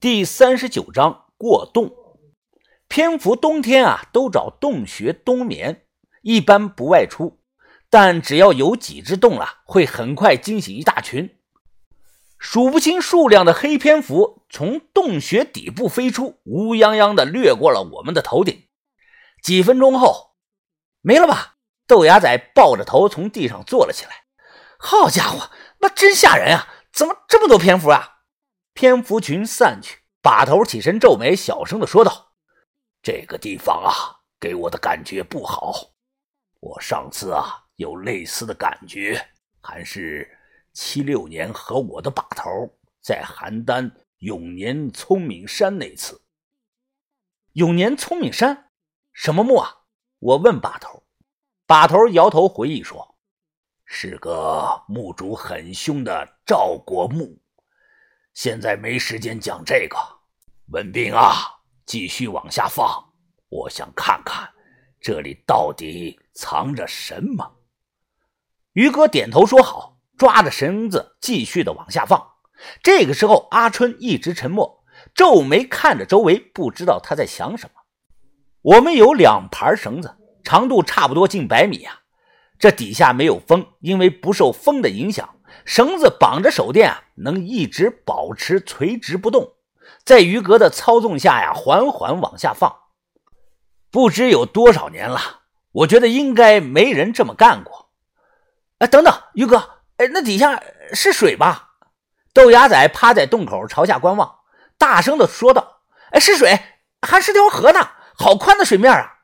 第三十九章过洞。蝙蝠冬天啊，都找洞穴冬眠，一般不外出。但只要有几只洞了，会很快惊醒一大群。数不清数量的黑蝙蝠从洞穴底部飞出，乌泱泱的掠过了我们的头顶。几分钟后，没了吧？豆芽仔抱着头从地上坐了起来。好家伙，那真吓人啊！怎么这么多蝙蝠啊？蝙蝠群散去，把头起身皱眉，小声的说道：“这个地方啊，给我的感觉不好。我上次啊，有类似的感觉，还是……”七六年和我的把头在邯郸永年聪明山那次。永年聪明山什么墓啊？我问把头。把头摇头回忆说：“是个墓主很凶的赵国墓。现在没时间讲这个。文斌啊，继续往下放，我想看看这里到底藏着什么。”于哥点头说好。抓着绳子继续的往下放。这个时候，阿春一直沉默，皱眉看着周围，不知道他在想什么。我们有两盘绳子，长度差不多近百米啊。这底下没有风，因为不受风的影响，绳子绑着手电啊，能一直保持垂直不动。在于哥的操纵下呀，缓缓往下放。不知有多少年了，我觉得应该没人这么干过。哎，等等，于哥。哎，那底下是水吧？豆芽仔趴在洞口朝下观望，大声的说道：“哎，是水，还是条河呢！好宽的水面啊！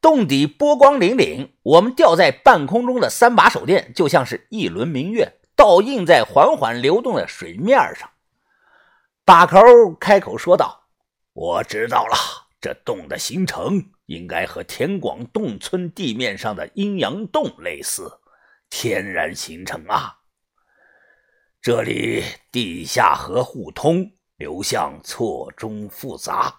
洞底波光粼粼，我们吊在半空中的三把手电就像是一轮明月，倒映在缓缓流动的水面上。”把口开口说道：“我知道了，这洞的形成应该和田广洞村地面上的阴阳洞类似。”天然形成啊！这里地下河互通，流向错综复杂。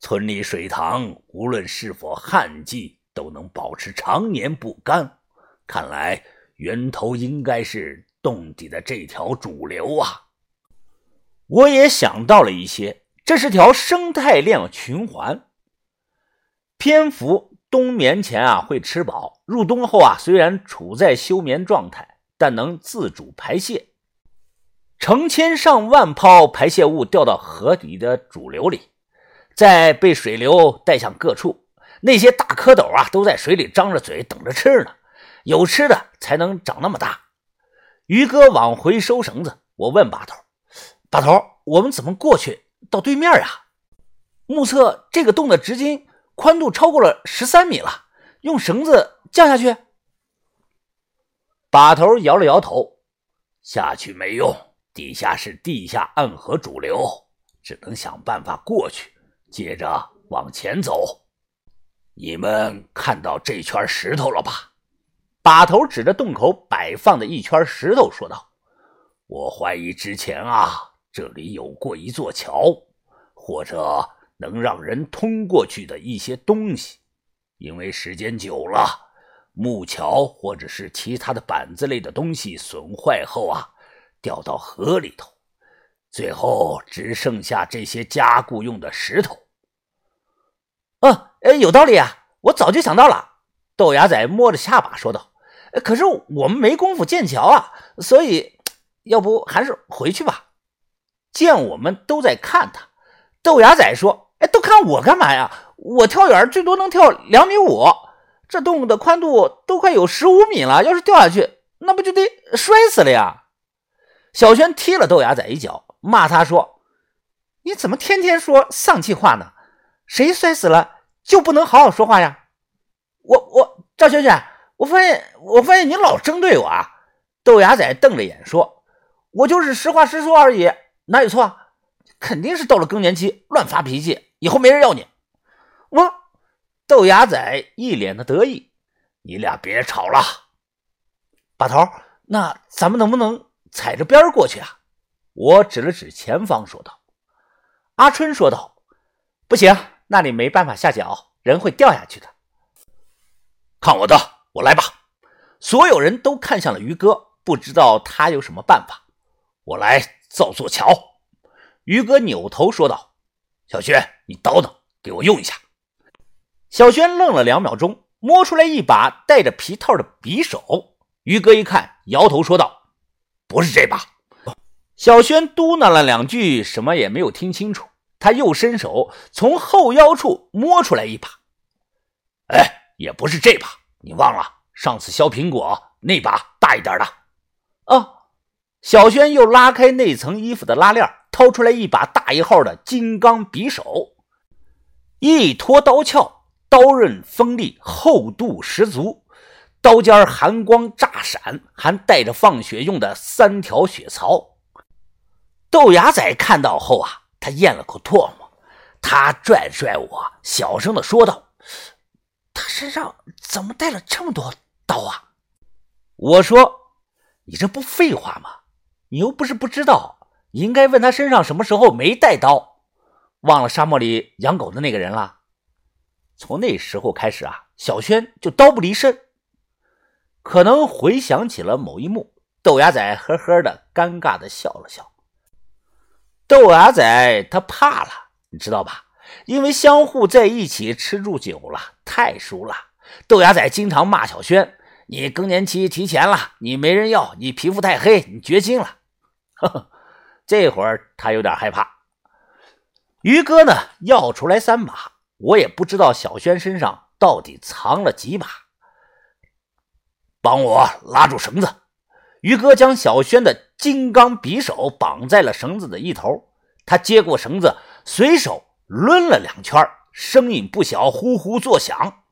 村里水塘无论是否旱季，都能保持常年不干。看来源头应该是洞底的这条主流啊！我也想到了一些，这是条生态链循环。蝙蝠。冬眠前啊会吃饱，入冬后啊虽然处在休眠状态，但能自主排泄。成千上万泡排泄物掉到河底的主流里，再被水流带向各处。那些大蝌蚪啊都在水里张着嘴等着吃呢，有吃的才能长那么大。于哥往回收绳子，我问把头：“把头，我们怎么过去到对面啊？目测这个洞的直径。”宽度超过了十三米了，用绳子降下去。把头摇了摇头，下去没用，底下是地下暗河主流，只能想办法过去，接着往前走。你们看到这圈石头了吧？把头指着洞口摆放的一圈石头说道：“我怀疑之前啊，这里有过一座桥，或者……”能让人通过去的一些东西，因为时间久了，木桥或者是其他的板子类的东西损坏后啊，掉到河里头，最后只剩下这些加固用的石头。嗯，哎，有道理啊，我早就想到了。豆芽仔摸着下巴说道：“可是我们没工夫建桥啊，所以要不还是回去吧。”见我们都在看他，豆芽仔说。哎都看我干嘛呀？我跳远最多能跳两米五，这洞的宽度都快有十五米了。要是掉下去，那不就得摔死了呀？小轩踢了豆芽仔一脚，骂他说：“你怎么天天说丧气话呢？谁摔死了就不能好好说话呀？”我我赵轩轩，我发现我发现你老针对我啊！豆芽仔瞪着眼说：“我就是实话实说而已，哪有错？肯定是到了更年期乱发脾气。”以后没人要你，我豆芽仔一脸的得意。你俩别吵了，把头，那咱们能不能踩着边过去啊？我指了指前方说道。阿春说道：“不行，那里没办法下脚，人会掉下去的。”看我的，我来吧！所有人都看向了于哥，不知道他有什么办法。我来造座桥。于哥扭头说道：“小轩，你叨叨，给我用一下。”小轩愣了两秒钟，摸出来一把带着皮套的匕首。于哥一看，摇头说道：“不是这把。”小轩嘟囔了两句，什么也没有听清楚。他又伸手从后腰处摸出来一把，哎，也不是这把，你忘了上次削苹果那把大一点的？啊！小轩又拉开那层衣服的拉链，掏出来一把大一号的金刚匕首，一脱刀鞘，刀刃锋利，厚度十足，刀尖寒光炸闪，还带着放血用的三条血槽。豆芽仔看到后啊，他咽了口唾沫，他拽拽我，小声的说道：“他身上怎么带了这么多刀啊？”我说：“你这不废话吗？”你又不是不知道，你应该问他身上什么时候没带刀，忘了沙漠里养狗的那个人了。从那时候开始啊，小轩就刀不离身。可能回想起了某一幕，豆芽仔呵呵的尴尬的笑了笑。豆芽仔他怕了，你知道吧？因为相互在一起吃住久了，太熟了。豆芽仔经常骂小轩：“你更年期提前了，你没人要，你皮肤太黑，你绝经了。”呵呵，这会儿他有点害怕。于哥呢，要出来三把，我也不知道小轩身上到底藏了几把。帮我拉住绳子。于哥将小轩的金刚匕首绑在了绳子的一头，他接过绳子，随手抡了两圈，声音不小，呼呼作响。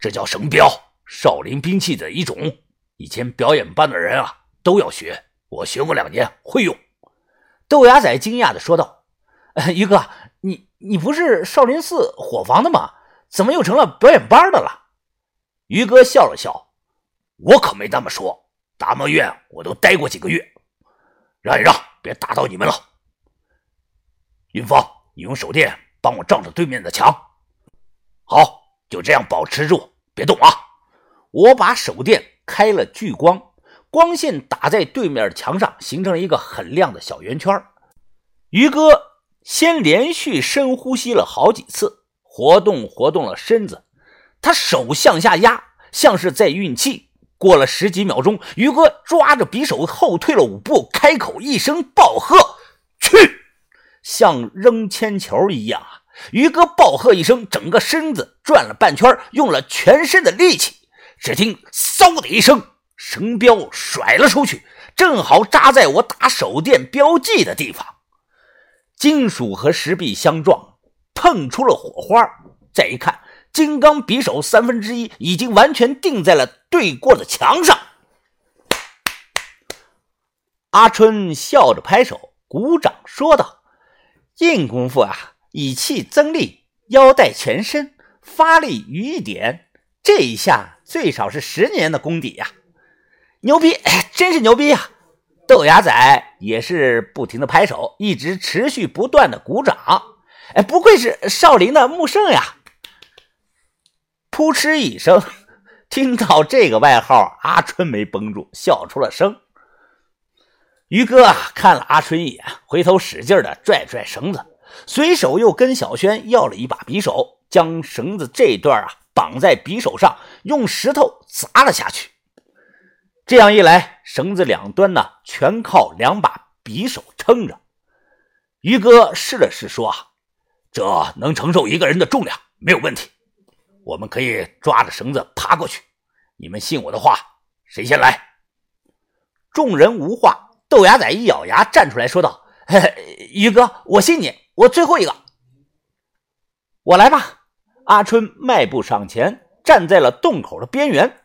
这叫绳镖，少林兵器的一种，以前表演班的人啊都要学。我学过两年，会用。豆芽仔惊讶的说道：“于哥，你你不是少林寺伙房的吗？怎么又成了表演班的了？”于哥笑了笑：“我可没那么说，达摩院我都待过几个月。让一让，别打到你们了。云芳，你用手电帮我照着对面的墙。好，就这样保持住，别动啊！我把手电开了聚光。”光线打在对面的墙上，形成了一个很亮的小圆圈。于哥先连续深呼吸了好几次，活动活动了身子，他手向下压，像是在运气。过了十几秒钟，于哥抓着匕首后退了五步，开口一声暴喝：“去！”像扔铅球一样啊！于哥暴喝一声，整个身子转了半圈，用了全身的力气。只听“嗖”的一声。绳标甩了出去，正好扎在我打手电标记的地方。金属和石壁相撞，碰出了火花。再一看，金刚匕首三分之一已经完全定在了对过的墙上。阿春笑着拍手鼓掌说道：“硬功夫啊，以气增力，腰带全身，发力于一点。这一下最少是十年的功底呀！”牛逼，真是牛逼呀！豆芽仔也是不停的拍手，一直持续不断的鼓掌。哎，不愧是少林的木圣呀！噗嗤一声，听到这个外号，阿春没绷住，笑出了声。于哥啊看了阿春一眼，回头使劲的拽拽绳子，随手又跟小轩要了一把匕首，将绳子这段啊绑在匕首上，用石头砸了下去。这样一来，绳子两端呢，全靠两把匕首撑着。于哥试了试，说：“啊，这能承受一个人的重量，没有问题。我们可以抓着绳子爬过去。你们信我的话，谁先来？”众人无话。豆芽仔一咬牙站出来说道：“嘿嘿于哥，我信你，我最后一个，我来吧。”阿春迈步上前，站在了洞口的边缘。